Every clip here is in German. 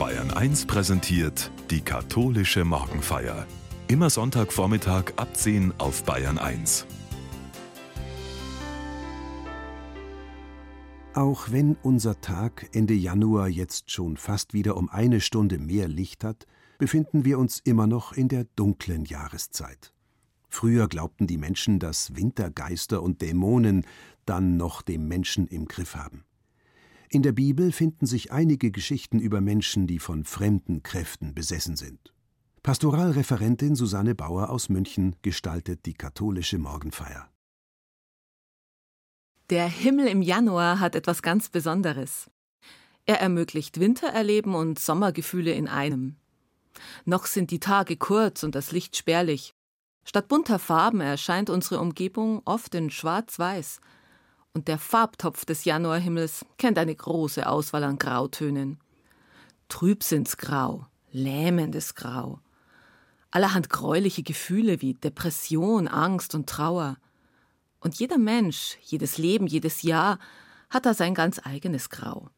Bayern 1 präsentiert die katholische Morgenfeier. Immer Sonntagvormittag ab 10 auf Bayern 1. Auch wenn unser Tag Ende Januar jetzt schon fast wieder um eine Stunde mehr Licht hat, befinden wir uns immer noch in der dunklen Jahreszeit. Früher glaubten die Menschen, dass Wintergeister und Dämonen dann noch den Menschen im Griff haben. In der Bibel finden sich einige Geschichten über Menschen, die von fremden Kräften besessen sind. Pastoralreferentin Susanne Bauer aus München gestaltet die katholische Morgenfeier. Der Himmel im Januar hat etwas ganz Besonderes. Er ermöglicht Wintererleben und Sommergefühle in einem. Noch sind die Tage kurz und das Licht spärlich. Statt bunter Farben erscheint unsere Umgebung oft in schwarz-weiß, und der Farbtopf des Januarhimmels kennt eine große Auswahl an Grautönen. Trübsinnsgrau, lähmendes Grau, allerhand gräuliche Gefühle wie Depression, Angst und Trauer. Und jeder Mensch, jedes Leben, jedes Jahr hat da sein ganz eigenes Grau.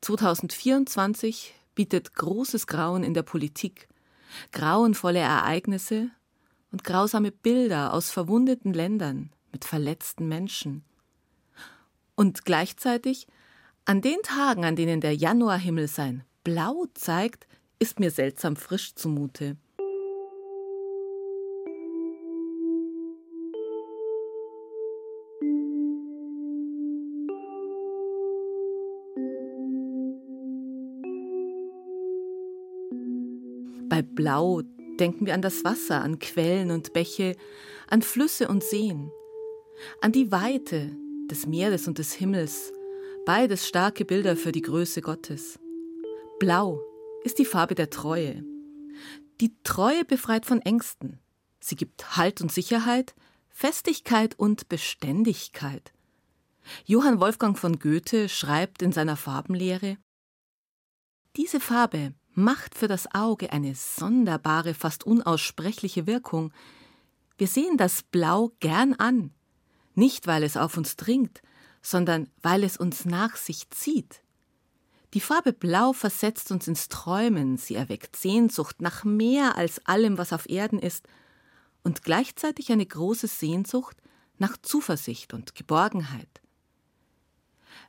2024 bietet großes Grauen in der Politik, grauenvolle Ereignisse und grausame Bilder aus verwundeten Ländern mit verletzten Menschen. Und gleichzeitig, an den Tagen, an denen der Januarhimmel sein Blau zeigt, ist mir seltsam frisch zumute. Bei Blau denken wir an das Wasser, an Quellen und Bäche, an Flüsse und Seen, an die Weite, des Meeres und des Himmels, beides starke Bilder für die Größe Gottes. Blau ist die Farbe der Treue. Die Treue befreit von Ängsten. Sie gibt Halt und Sicherheit, Festigkeit und Beständigkeit. Johann Wolfgang von Goethe schreibt in seiner Farbenlehre Diese Farbe macht für das Auge eine sonderbare, fast unaussprechliche Wirkung. Wir sehen das Blau gern an, nicht weil es auf uns dringt, sondern weil es uns nach sich zieht. Die Farbe Blau versetzt uns ins Träumen, sie erweckt Sehnsucht nach mehr als allem, was auf Erden ist, und gleichzeitig eine große Sehnsucht nach Zuversicht und Geborgenheit.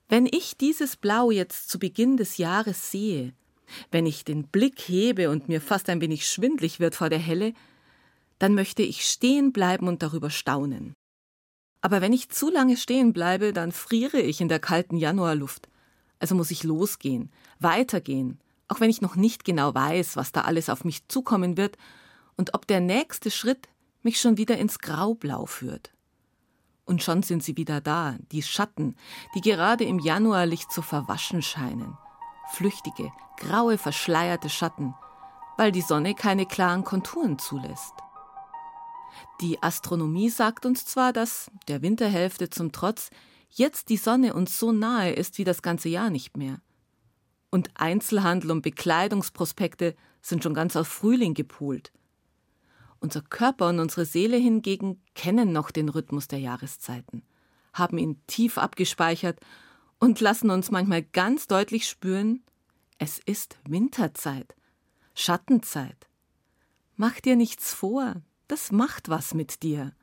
Wenn ich dieses Blau jetzt zu Beginn des Jahres sehe, wenn ich den Blick hebe und mir fast ein wenig schwindlig wird vor der Helle, dann möchte ich stehen bleiben und darüber staunen. Aber wenn ich zu lange stehen bleibe, dann friere ich in der kalten Januarluft. Also muss ich losgehen, weitergehen, auch wenn ich noch nicht genau weiß, was da alles auf mich zukommen wird und ob der nächste Schritt mich schon wieder ins Graublau führt. Und schon sind sie wieder da, die Schatten, die gerade im Januarlicht zu verwaschen scheinen. Flüchtige, graue, verschleierte Schatten, weil die Sonne keine klaren Konturen zulässt. Die Astronomie sagt uns zwar, dass, der Winterhälfte zum Trotz, jetzt die Sonne uns so nahe ist wie das ganze Jahr nicht mehr. Und Einzelhandel und Bekleidungsprospekte sind schon ganz auf Frühling gepolt. Unser Körper und unsere Seele hingegen kennen noch den Rhythmus der Jahreszeiten, haben ihn tief abgespeichert und lassen uns manchmal ganz deutlich spüren, es ist Winterzeit, Schattenzeit. Mach dir nichts vor, das macht was mit dir.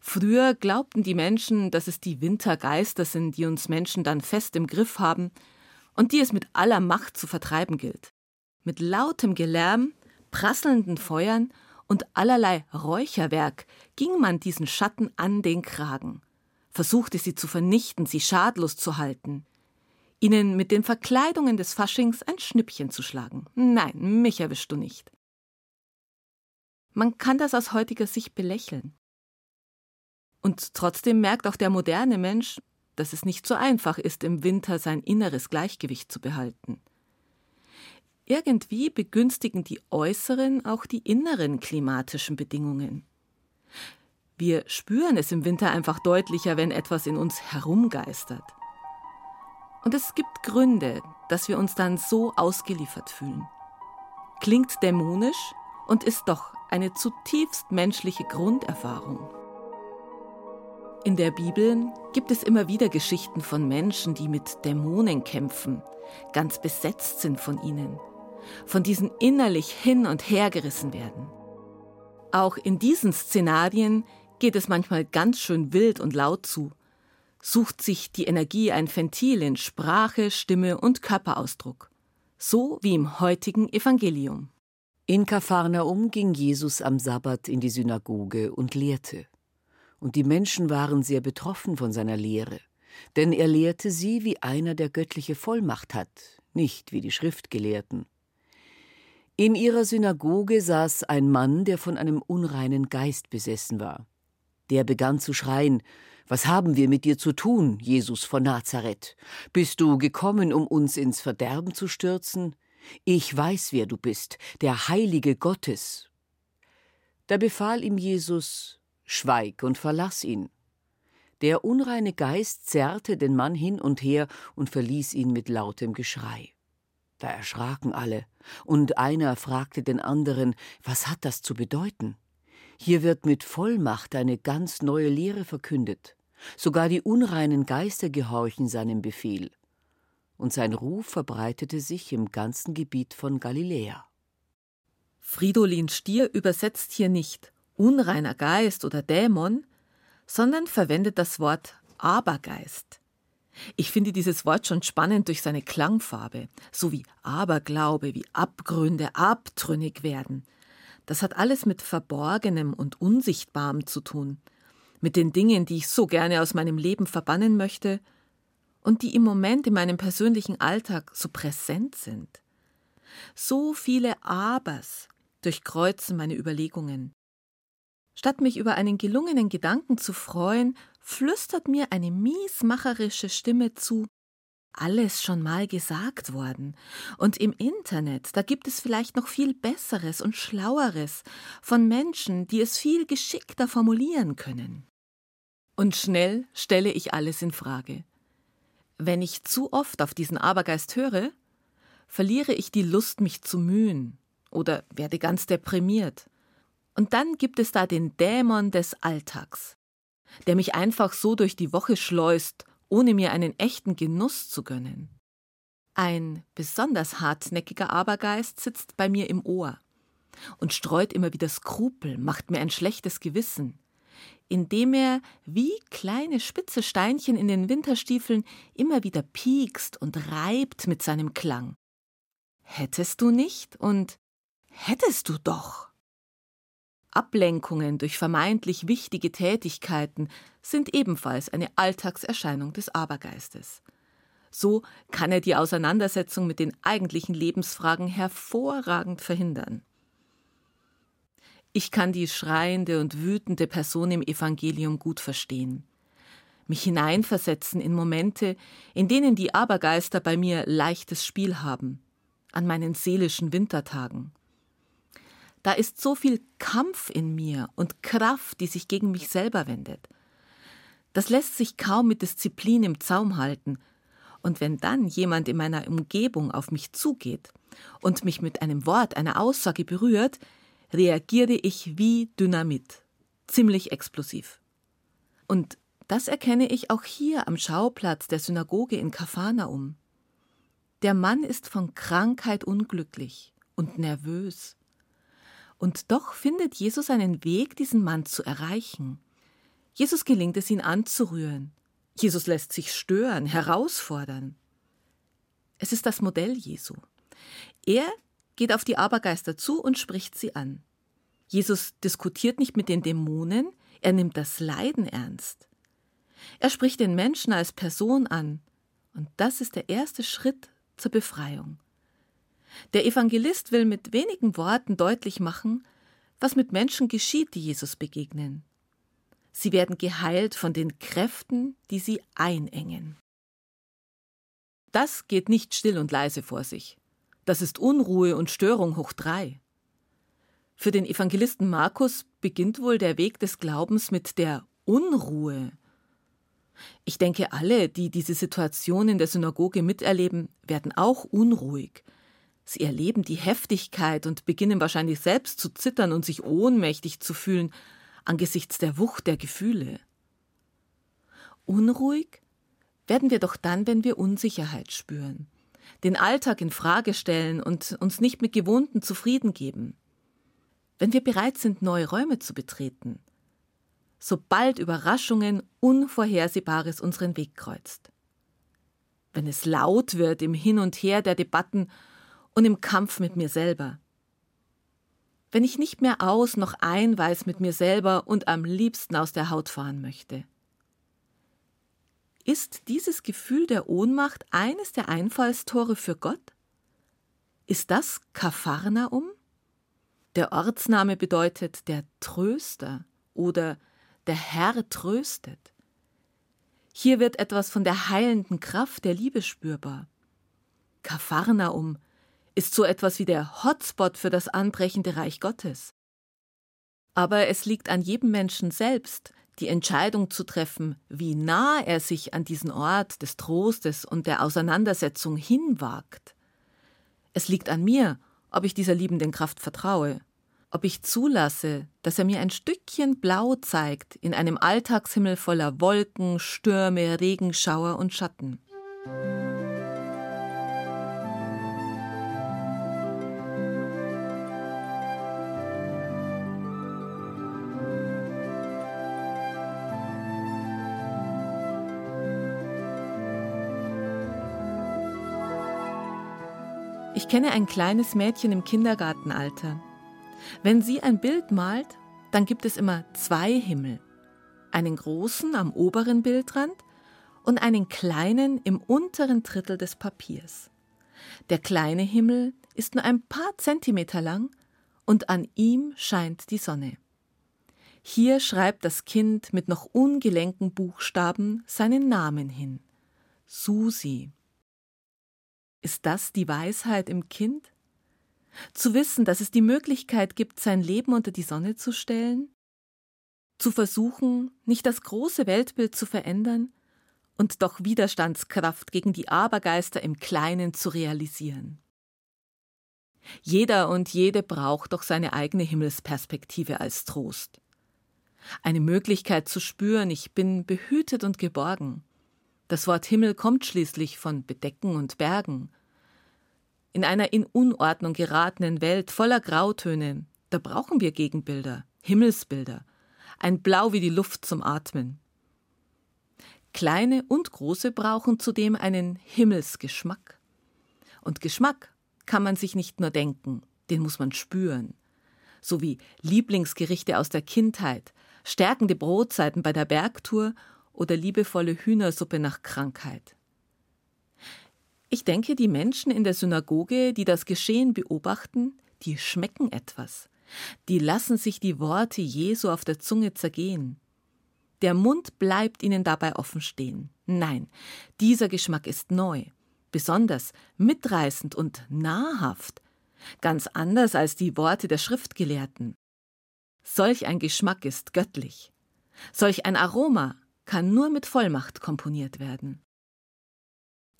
Früher glaubten die Menschen, dass es die Wintergeister sind, die uns Menschen dann fest im Griff haben und die es mit aller Macht zu vertreiben gilt. Mit lautem Gelärm, prasselnden Feuern und allerlei Räucherwerk ging man diesen Schatten an den Kragen, versuchte sie zu vernichten, sie schadlos zu halten, ihnen mit den Verkleidungen des Faschings ein Schnippchen zu schlagen. Nein, mich erwischst du nicht. Man kann das aus heutiger Sicht belächeln. Und trotzdem merkt auch der moderne Mensch, dass es nicht so einfach ist, im Winter sein inneres Gleichgewicht zu behalten. Irgendwie begünstigen die äußeren auch die inneren klimatischen Bedingungen. Wir spüren es im Winter einfach deutlicher, wenn etwas in uns herumgeistert. Und es gibt Gründe, dass wir uns dann so ausgeliefert fühlen. Klingt dämonisch und ist doch eine zutiefst menschliche Grunderfahrung. In der Bibel gibt es immer wieder Geschichten von Menschen, die mit Dämonen kämpfen, ganz besetzt sind von ihnen, von diesen innerlich hin und her gerissen werden. Auch in diesen Szenarien geht es manchmal ganz schön wild und laut zu, sucht sich die Energie ein Ventil in Sprache, Stimme und Körperausdruck, so wie im heutigen Evangelium. In Kapharnaum ging Jesus am Sabbat in die Synagoge und lehrte und die Menschen waren sehr betroffen von seiner Lehre, denn er lehrte sie, wie einer, der göttliche Vollmacht hat, nicht wie die Schriftgelehrten. In ihrer Synagoge saß ein Mann, der von einem unreinen Geist besessen war. Der begann zu schreien Was haben wir mit dir zu tun, Jesus von Nazareth? Bist du gekommen, um uns ins Verderben zu stürzen? Ich weiß, wer du bist, der Heilige Gottes. Da befahl ihm Jesus Schweig und verlass ihn. Der unreine Geist zerrte den Mann hin und her und verließ ihn mit lautem Geschrei. Da erschraken alle, und einer fragte den anderen, was hat das zu bedeuten? Hier wird mit Vollmacht eine ganz neue Lehre verkündet. Sogar die unreinen Geister gehorchen seinem Befehl. Und sein Ruf verbreitete sich im ganzen Gebiet von Galiläa. Fridolin Stier übersetzt hier nicht unreiner Geist oder Dämon, sondern verwendet das Wort Abergeist. Ich finde dieses Wort schon spannend durch seine Klangfarbe, so wie Aberglaube, wie Abgründe, abtrünnig werden. Das hat alles mit Verborgenem und Unsichtbarem zu tun, mit den Dingen, die ich so gerne aus meinem Leben verbannen möchte und die im Moment in meinem persönlichen Alltag so präsent sind. So viele Abers durchkreuzen meine Überlegungen. Statt mich über einen gelungenen Gedanken zu freuen, flüstert mir eine miesmacherische Stimme zu, alles schon mal gesagt worden. Und im Internet, da gibt es vielleicht noch viel Besseres und Schlaueres von Menschen, die es viel geschickter formulieren können. Und schnell stelle ich alles in Frage. Wenn ich zu oft auf diesen Abergeist höre, verliere ich die Lust, mich zu mühen oder werde ganz deprimiert. Und dann gibt es da den Dämon des Alltags, der mich einfach so durch die Woche schleust, ohne mir einen echten Genuss zu gönnen. Ein besonders hartnäckiger Abergeist sitzt bei mir im Ohr und streut immer wieder Skrupel, macht mir ein schlechtes Gewissen, indem er wie kleine spitze Steinchen in den Winterstiefeln immer wieder piekst und reibt mit seinem Klang. Hättest du nicht und hättest du doch. Ablenkungen durch vermeintlich wichtige Tätigkeiten sind ebenfalls eine Alltagserscheinung des Abergeistes. So kann er die Auseinandersetzung mit den eigentlichen Lebensfragen hervorragend verhindern. Ich kann die schreiende und wütende Person im Evangelium gut verstehen, mich hineinversetzen in Momente, in denen die Abergeister bei mir leichtes Spiel haben, an meinen seelischen Wintertagen. Da ist so viel Kampf in mir und Kraft, die sich gegen mich selber wendet. Das lässt sich kaum mit Disziplin im Zaum halten. Und wenn dann jemand in meiner Umgebung auf mich zugeht und mich mit einem Wort, einer Aussage berührt, reagiere ich wie Dynamit, ziemlich explosiv. Und das erkenne ich auch hier am Schauplatz der Synagoge in Kapharnaum. Der Mann ist von Krankheit unglücklich und nervös. Und doch findet Jesus einen Weg, diesen Mann zu erreichen. Jesus gelingt es, ihn anzurühren. Jesus lässt sich stören, herausfordern. Es ist das Modell Jesu. Er geht auf die Abergeister zu und spricht sie an. Jesus diskutiert nicht mit den Dämonen, er nimmt das Leiden ernst. Er spricht den Menschen als Person an, und das ist der erste Schritt zur Befreiung. Der Evangelist will mit wenigen Worten deutlich machen, was mit Menschen geschieht, die Jesus begegnen. Sie werden geheilt von den Kräften, die sie einengen. Das geht nicht still und leise vor sich. Das ist Unruhe und Störung hoch drei. Für den Evangelisten Markus beginnt wohl der Weg des Glaubens mit der Unruhe. Ich denke, alle, die diese Situation in der Synagoge miterleben, werden auch unruhig, Sie erleben die Heftigkeit und beginnen wahrscheinlich selbst zu zittern und sich ohnmächtig zu fühlen angesichts der Wucht der Gefühle. Unruhig werden wir doch dann, wenn wir Unsicherheit spüren, den Alltag in Frage stellen und uns nicht mit Gewohnten zufrieden geben. Wenn wir bereit sind, neue Räume zu betreten, sobald Überraschungen Unvorhersehbares unseren Weg kreuzt. Wenn es laut wird im Hin und Her der Debatten und im Kampf mit mir selber. Wenn ich nicht mehr aus noch ein weiß mit mir selber und am liebsten aus der Haut fahren möchte. Ist dieses Gefühl der Ohnmacht eines der Einfallstore für Gott? Ist das Kapharnaum? Der Ortsname bedeutet der Tröster oder der Herr tröstet. Hier wird etwas von der heilenden Kraft der Liebe spürbar. Kapharnaum ist so etwas wie der Hotspot für das anbrechende Reich Gottes. Aber es liegt an jedem Menschen selbst, die Entscheidung zu treffen, wie nah er sich an diesen Ort des Trostes und der Auseinandersetzung hinwagt. Es liegt an mir, ob ich dieser liebenden Kraft vertraue, ob ich zulasse, dass er mir ein Stückchen Blau zeigt in einem Alltagshimmel voller Wolken, Stürme, Regenschauer und Schatten. Ich kenne ein kleines Mädchen im Kindergartenalter. Wenn sie ein Bild malt, dann gibt es immer zwei Himmel. Einen großen am oberen Bildrand und einen kleinen im unteren Drittel des Papiers. Der kleine Himmel ist nur ein paar Zentimeter lang und an ihm scheint die Sonne. Hier schreibt das Kind mit noch ungelenken Buchstaben seinen Namen hin. Susi. Ist das die Weisheit im Kind? Zu wissen, dass es die Möglichkeit gibt, sein Leben unter die Sonne zu stellen? Zu versuchen, nicht das große Weltbild zu verändern und doch Widerstandskraft gegen die Abergeister im Kleinen zu realisieren? Jeder und jede braucht doch seine eigene Himmelsperspektive als Trost. Eine Möglichkeit zu spüren, ich bin behütet und geborgen, das Wort Himmel kommt schließlich von Bedecken und Bergen. In einer in Unordnung geratenen Welt voller Grautöne, da brauchen wir Gegenbilder, Himmelsbilder, ein Blau wie die Luft zum Atmen. Kleine und große brauchen zudem einen Himmelsgeschmack. Und Geschmack kann man sich nicht nur denken, den muss man spüren. So wie Lieblingsgerichte aus der Kindheit, stärkende Brotzeiten bei der Bergtour oder liebevolle Hühnersuppe nach Krankheit. Ich denke, die Menschen in der Synagoge, die das Geschehen beobachten, die schmecken etwas. Die lassen sich die Worte Jesu auf der Zunge zergehen. Der Mund bleibt ihnen dabei offen stehen. Nein, dieser Geschmack ist neu, besonders mitreißend und nahrhaft, ganz anders als die Worte der Schriftgelehrten. Solch ein Geschmack ist göttlich. Solch ein Aroma kann nur mit Vollmacht komponiert werden.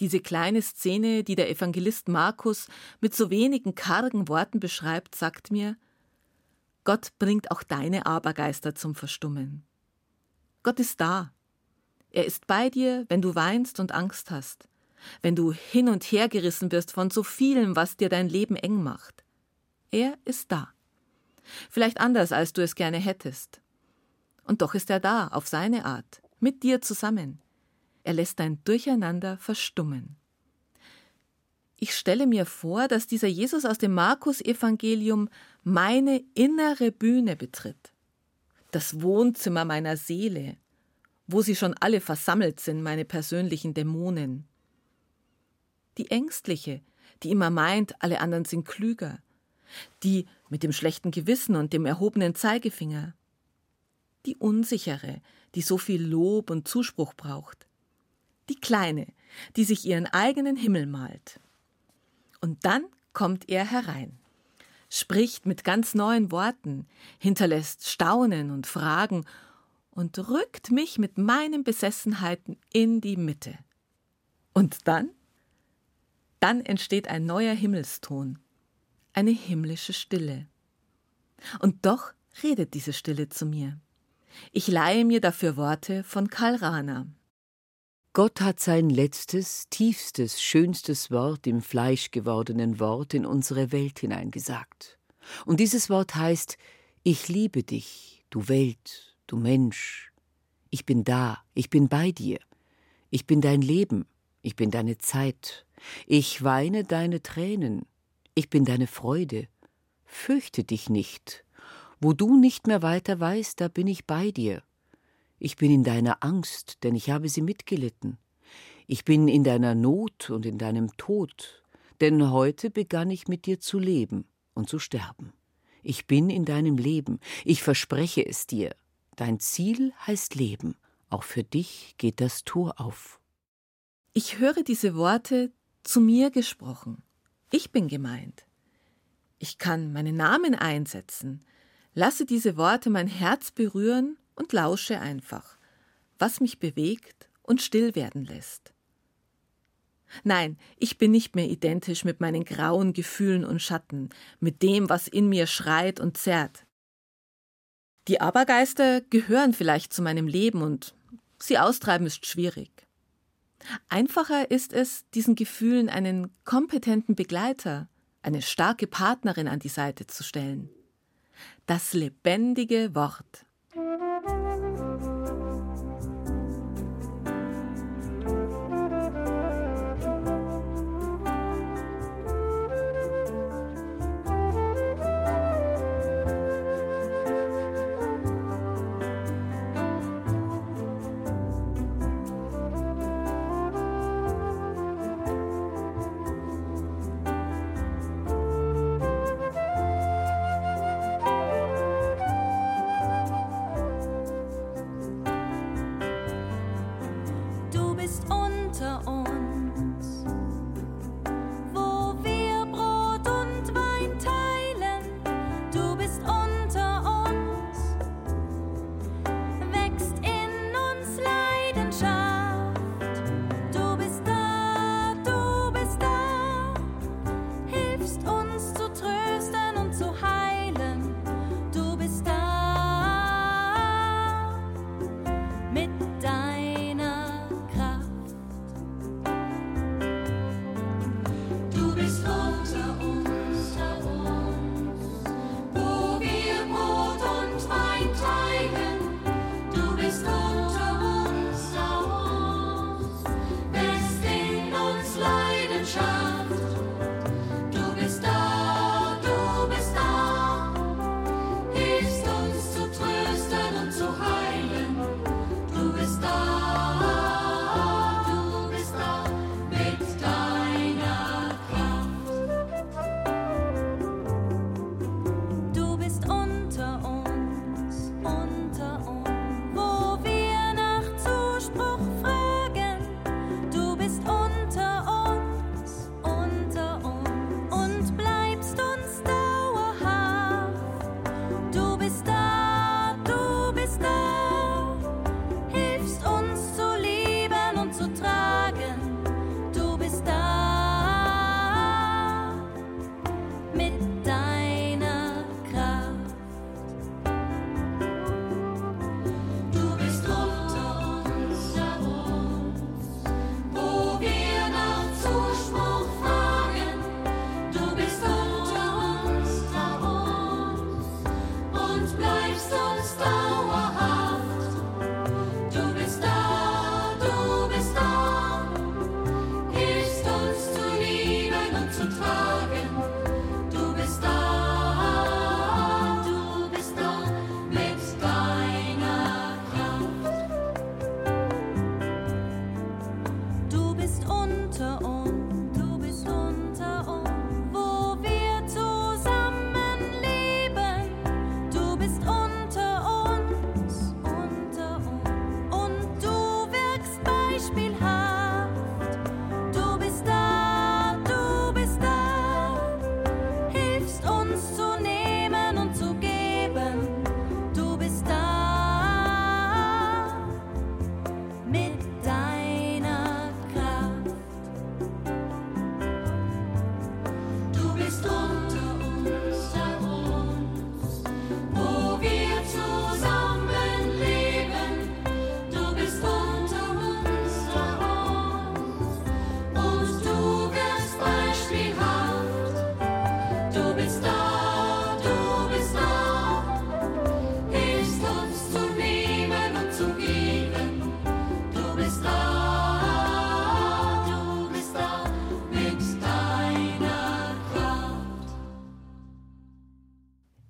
Diese kleine Szene, die der Evangelist Markus mit so wenigen kargen Worten beschreibt, sagt mir, Gott bringt auch deine Abergeister zum Verstummen. Gott ist da. Er ist bei dir, wenn du weinst und Angst hast, wenn du hin und her gerissen wirst von so vielem, was dir dein Leben eng macht. Er ist da. Vielleicht anders, als du es gerne hättest. Und doch ist er da, auf seine Art mit dir zusammen. Er lässt dein Durcheinander verstummen. Ich stelle mir vor, dass dieser Jesus aus dem Markus-Evangelium meine innere Bühne betritt, das Wohnzimmer meiner Seele, wo sie schon alle versammelt sind, meine persönlichen Dämonen. Die Ängstliche, die immer meint, alle anderen sind klüger, die mit dem schlechten Gewissen und dem erhobenen Zeigefinger, die Unsichere, die so viel Lob und Zuspruch braucht. Die Kleine, die sich ihren eigenen Himmel malt. Und dann kommt er herein, spricht mit ganz neuen Worten, hinterlässt Staunen und Fragen und rückt mich mit meinen Besessenheiten in die Mitte. Und dann? Dann entsteht ein neuer Himmelston, eine himmlische Stille. Und doch redet diese Stille zu mir. Ich leihe mir dafür Worte von Karl Rahner. Gott hat sein letztes, tiefstes, schönstes Wort im fleischgewordenen Wort in unsere Welt hineingesagt. Und dieses Wort heißt, ich liebe dich, du Welt, du Mensch. Ich bin da, ich bin bei dir. Ich bin dein Leben, ich bin deine Zeit. Ich weine deine Tränen. Ich bin deine Freude. Fürchte dich nicht. Wo du nicht mehr weiter weißt, da bin ich bei dir. Ich bin in deiner Angst, denn ich habe sie mitgelitten. Ich bin in deiner Not und in deinem Tod, denn heute begann ich mit dir zu leben und zu sterben. Ich bin in deinem Leben, ich verspreche es dir. Dein Ziel heißt Leben, auch für dich geht das Tor auf. Ich höre diese Worte zu mir gesprochen. Ich bin gemeint. Ich kann meinen Namen einsetzen, lasse diese Worte mein Herz berühren und lausche einfach, was mich bewegt und still werden lässt. Nein, ich bin nicht mehr identisch mit meinen grauen Gefühlen und Schatten, mit dem, was in mir schreit und zerrt. Die Abergeister gehören vielleicht zu meinem Leben und sie austreiben ist schwierig. Einfacher ist es, diesen Gefühlen einen kompetenten Begleiter, eine starke Partnerin an die Seite zu stellen. Das lebendige Wort.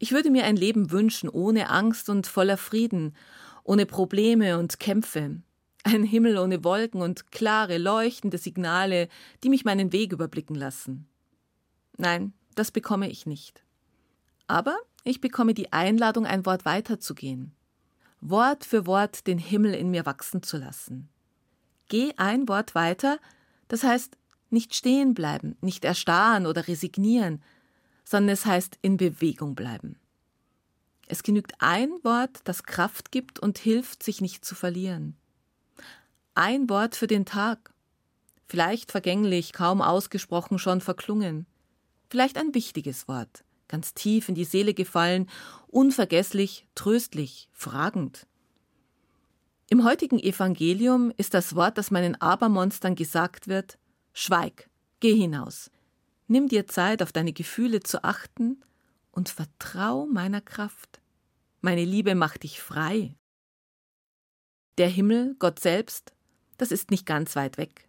Ich würde mir ein Leben wünschen, ohne Angst und voller Frieden, ohne Probleme und Kämpfe. Ein Himmel ohne Wolken und klare, leuchtende Signale, die mich meinen Weg überblicken lassen. Nein, das bekomme ich nicht. Aber ich bekomme die Einladung, ein Wort weiterzugehen. Wort für Wort den Himmel in mir wachsen zu lassen. Geh ein Wort weiter, das heißt nicht stehen bleiben, nicht erstarren oder resignieren, sondern es heißt in Bewegung bleiben. Es genügt ein Wort, das Kraft gibt und hilft, sich nicht zu verlieren. Ein Wort für den Tag, vielleicht vergänglich, kaum ausgesprochen, schon verklungen, vielleicht ein wichtiges Wort, ganz tief in die Seele gefallen, unvergesslich, tröstlich, fragend. Im heutigen Evangelium ist das Wort, das meinen Abermonstern gesagt wird, Schweig, geh hinaus, nimm dir Zeit, auf deine Gefühle zu achten und vertrau meiner Kraft. Meine Liebe macht dich frei. Der Himmel, Gott selbst, das ist nicht ganz weit weg.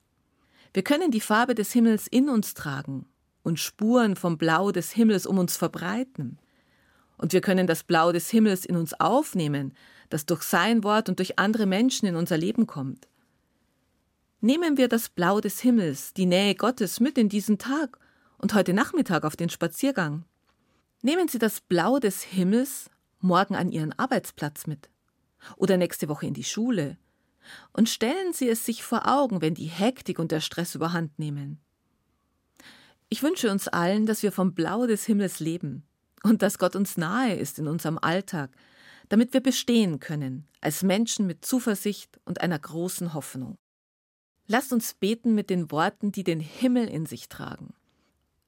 Wir können die Farbe des Himmels in uns tragen und Spuren vom Blau des Himmels um uns verbreiten. Und wir können das Blau des Himmels in uns aufnehmen, das durch sein Wort und durch andere Menschen in unser Leben kommt. Nehmen wir das Blau des Himmels, die Nähe Gottes mit in diesen Tag und heute Nachmittag auf den Spaziergang. Nehmen Sie das Blau des Himmels morgen an Ihren Arbeitsplatz mit oder nächste Woche in die Schule und stellen Sie es sich vor Augen, wenn die Hektik und der Stress überhand nehmen. Ich wünsche uns allen, dass wir vom Blau des Himmels leben und dass Gott uns nahe ist in unserem Alltag, damit wir bestehen können, als Menschen mit Zuversicht und einer großen Hoffnung. Lasst uns beten mit den Worten, die den Himmel in sich tragen.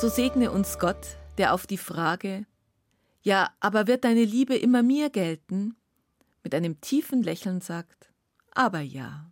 So segne uns Gott, der auf die Frage, ja, aber wird deine Liebe immer mir gelten, mit einem tiefen Lächeln sagt, aber ja.